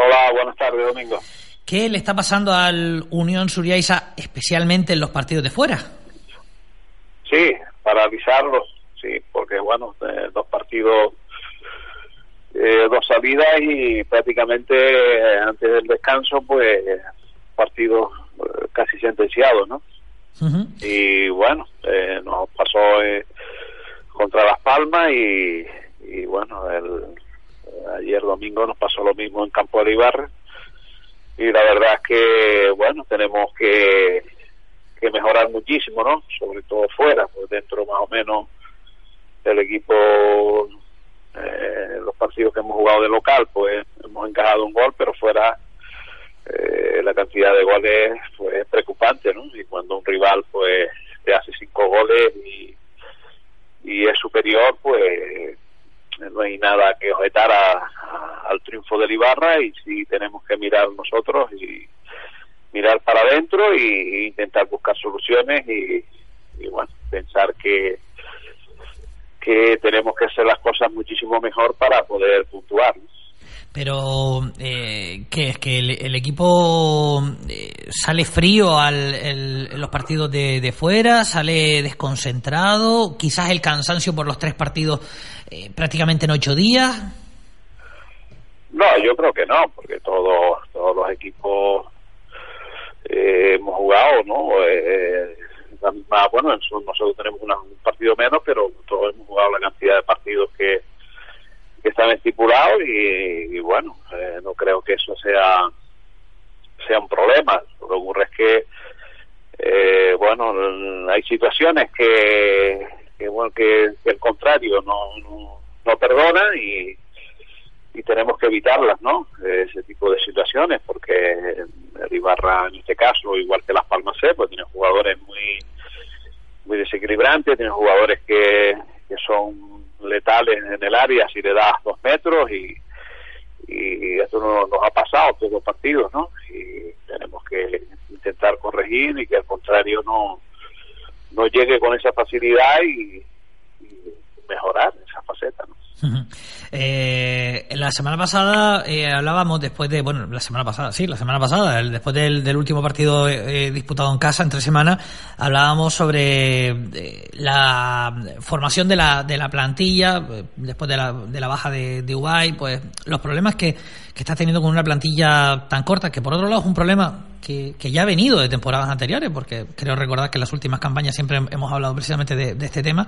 Hola, buenas tardes, Domingo. ¿Qué le está pasando al Unión Suriaiza, especialmente en los partidos de fuera? Sí, para avisarlos, sí, porque bueno, eh, dos partidos, eh, dos salidas y prácticamente eh, antes del descanso, pues partidos casi sentenciados, ¿no? Y bueno, nos pasó contra Las Palmas y, y bueno, el, ayer domingo nos pasó lo mismo en Campo de Ibarra. Y la verdad es que bueno tenemos que, que mejorar muchísimo no sobre todo fuera pues dentro más o menos del equipo eh, los partidos que hemos jugado de local pues hemos encajado un gol pero fuera eh, la cantidad de goles pues es preocupante no y cuando un rival pues te hace cinco goles y y es superior pues no hay nada que objetar al triunfo del Ibarra y si tenemos que mirar nosotros y mirar para adentro e intentar buscar soluciones y, bueno pensar que que tenemos que hacer las cosas muchísimo mejor para poder puntuar. Pero eh, ¿qué es que el, equipo eh, sale frío al los partidos de, de, fuera sale desconcentrado quizás el cansancio por los tres partidos eh, prácticamente en ocho días no yo creo que no porque todos todos los equipos eh, hemos jugado no eh, bueno nosotros tenemos un partido menos pero todos hemos jugado la cantidad de partidos que que están estipulados y, bueno, eh, no creo que eso sea sea un problema. Lo que ocurre es que, eh, bueno, hay situaciones que, bueno, que, el contrario no, no, perdona y, y tenemos que evitarlas, ¿no? Ese tipo de situaciones, porque el Ibarra, en este caso, igual que Las Palmas C, pues tiene jugadores muy muy desequilibrantes, tiene jugadores que, que son letales en el área si le das dos metros y, y esto no, nos ha pasado todos los partidos, ¿no? Y tenemos que intentar corregir y que al contrario no, no llegue con esa facilidad y, mejorar esa faceta, ¿no? Eh, la semana pasada eh, hablábamos después de, bueno, la semana pasada, sí, la semana pasada, después del, último partido eh, disputado en casa entre semanas, hablábamos sobre la formación de la, de la plantilla después de la, de la baja de, de Ubay, pues los problemas que, que está teniendo con una plantilla tan corta, que por otro lado es un problema que, ya ha venido de temporadas anteriores, porque creo recordar que en las últimas campañas siempre hemos hablado precisamente de, de este tema.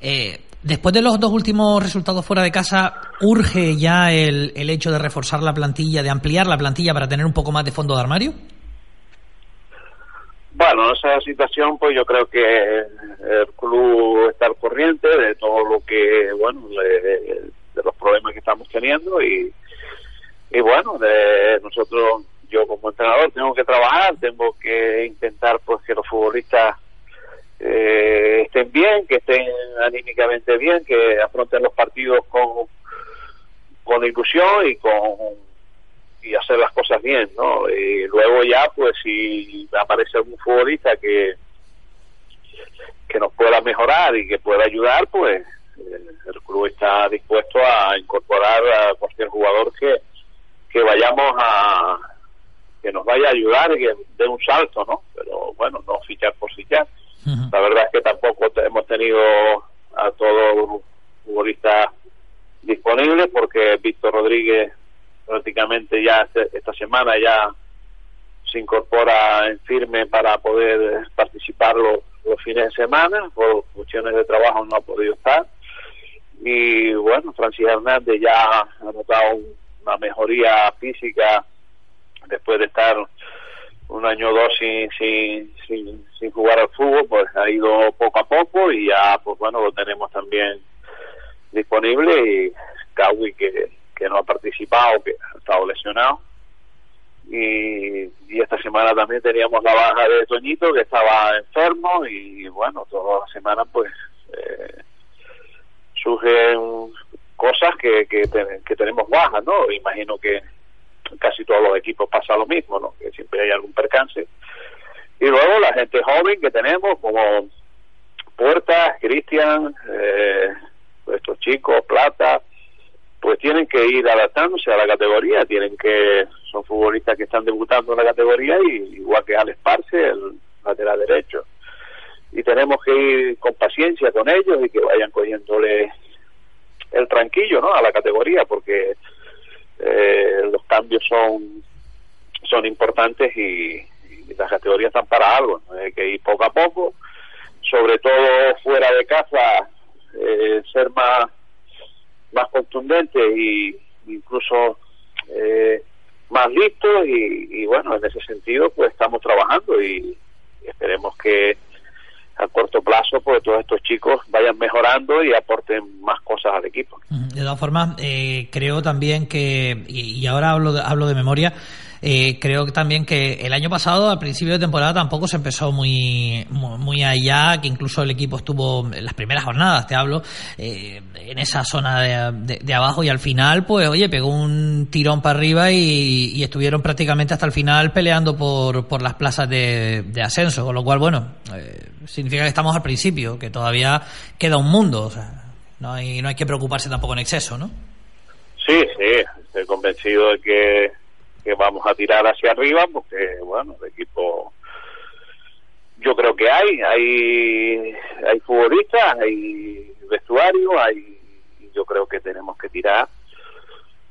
Eh, Después de los dos últimos resultados fuera de casa, ¿urge ya el, el hecho de reforzar la plantilla, de ampliar la plantilla para tener un poco más de fondo de armario? Bueno, en esa situación, pues yo creo que el club está al corriente de todo lo que, bueno, de, los problemas que estamos teniendo y, y bueno, de nosotros, yo como entrenador, tengo que trabajar, tengo que intentar pues que los futbolistas eh, estén bien, que estén anímicamente bien, que afronten los partidos con, con ilusión y con y hacer las cosas bien, ¿no? Y luego ya, pues si aparece algún futbolista que que nos pueda mejorar y que pueda ayudar, pues eh, el club está dispuesto a incorporar a cualquier jugador que, que vayamos a que nos vaya a ayudar y que dé un salto, ¿no? Pero bueno, no fichar por fichar. La verdad es que tampoco hemos tenido a todos los futbolistas disponibles porque Víctor Rodríguez prácticamente ya esta semana ya se incorpora en firme para poder participar los, fines de semana, por cuestiones de trabajo no ha podido estar. Y bueno, Francis Hernández ya ha notado una mejoría física después de estar un año o dos sin, sin, sin, sin, jugar al fútbol, pues ha ido poco a poco y ya, pues bueno, lo tenemos también disponible y Kawi que, que no ha participado, que ha estado lesionado. Y, y esta semana también teníamos la baja de Toñito, que estaba enfermo, y bueno, toda la semana pues eh, surgen cosas que, que, que tenemos bajas, ¿no? Imagino que casi todos los equipos pasa lo mismo, ¿no? Que siempre hay algún percance. Y luego la gente joven que tenemos, como Puertas, Cristian, eh, estos chicos, Plata, pues tienen que ir adaptándose a la categoría, tienen que, son futbolistas que están debutando en la categoría, y igual que Alex Parce, el lateral derecho. Y tenemos que ir con paciencia con ellos y que vayan cogiéndole el tranquillo, ¿no? A la categoría, porque son son importantes y, las categorías están para algo, hay que ir poco a poco, sobre todo fuera de casa, eh, ser más más contundente y incluso eh, más listos y, bueno, en ese sentido pues estamos trabajando y esperemos que a corto plazo, pues todos estos chicos vayan mejorando y aporten más cosas al equipo. De todas formas, eh, creo también que, y, ahora hablo de, hablo de memoria, eh, creo también que el año pasado, al principio de temporada, tampoco se empezó muy, muy, allá, que incluso el equipo estuvo en las primeras jornadas, te hablo, eh, en esa zona de, abajo y al final, pues oye, pegó un tirón para arriba y, estuvieron prácticamente hasta el final peleando por, por las plazas de, ascenso, con lo cual, bueno, significa que estamos al principio, que todavía queda un mundo, o sea, no hay, no hay que preocuparse tampoco en exceso, ¿no? Sí, sí, estoy convencido de que, que vamos a tirar hacia arriba, porque, bueno, el equipo yo creo que hay, hay, hay futbolistas, hay vestuario, hay, yo creo que tenemos que tirar,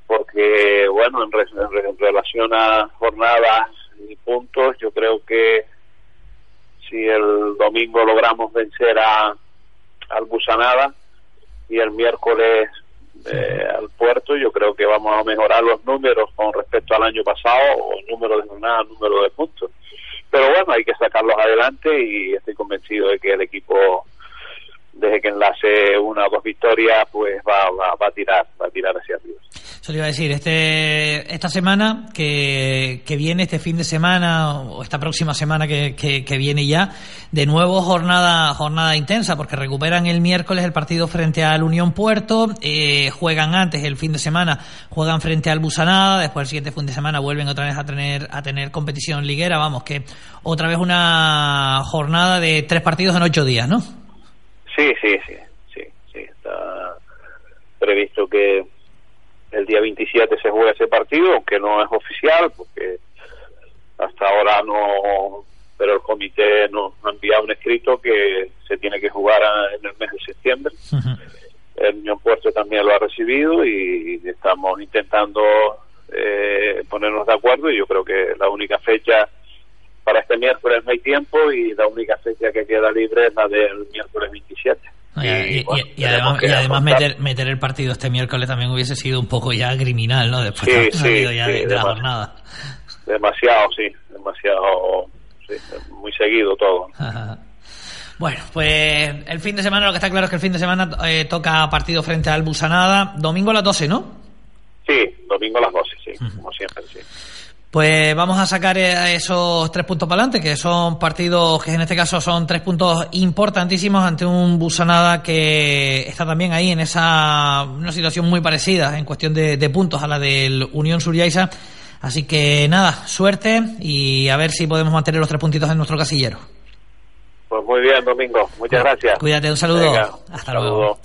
porque, bueno, en, en relación a jornadas y puntos, yo creo que si el domingo logramos vencer a al Busanada y el miércoles eh, al puerto, yo creo que vamos a mejorar los números con respecto al año pasado, o número de jornadas, número de puntos. Pero bueno, hay que sacarlos adelante y estoy convencido de que el equipo, desde que enlace una o dos victorias, pues va, va, va a tirar, va a tirar hacia arriba. Eso le iba a decir, este, esta semana que, viene, este fin de semana o esta próxima semana que, que, viene ya, de nuevo jornada, jornada intensa, porque recuperan el miércoles el partido frente al Unión Puerto, eh, juegan antes el fin de semana, juegan frente al Busanada, después el siguiente fin de semana vuelven otra vez a tener, a tener competición liguera, vamos, que otra vez una jornada de tres partidos en ocho días, ¿no? Sí, sí, sí, sí, sí, está previsto que el día 27 se juega ese partido, aunque no es oficial, porque hasta ahora no, pero el comité nos ha enviado un escrito que se tiene que jugar en el mes de septiembre. El Unión Puerto también lo ha recibido y estamos intentando eh, ponernos de acuerdo y yo creo que la única fecha para este miércoles no hay tiempo y la única fecha que queda libre es la del miércoles 27. Y, además, meter, meter, el partido este miércoles también hubiese sido un poco ya criminal, ¿no? Después de, la jornada. Demasiado, sí, demasiado, muy seguido todo. Bueno, pues el fin de semana, lo que está claro es que el fin de semana eh, toca partido frente al Busanada, domingo a las 12, ¿no? Sí, domingo a las 12, sí, como siempre, sí. Pues vamos a sacar eh, esos tres puntos para adelante, que son partidos que en este caso son tres puntos importantísimos ante un Busanada que está también ahí en esa una situación muy parecida en cuestión de, puntos a la del Unión Suriaisa. Así que nada, suerte y a ver si podemos mantener los tres puntitos en nuestro casillero. Pues muy bien, Domingo. Muchas gracias. Cuídate, un saludo. Hasta luego.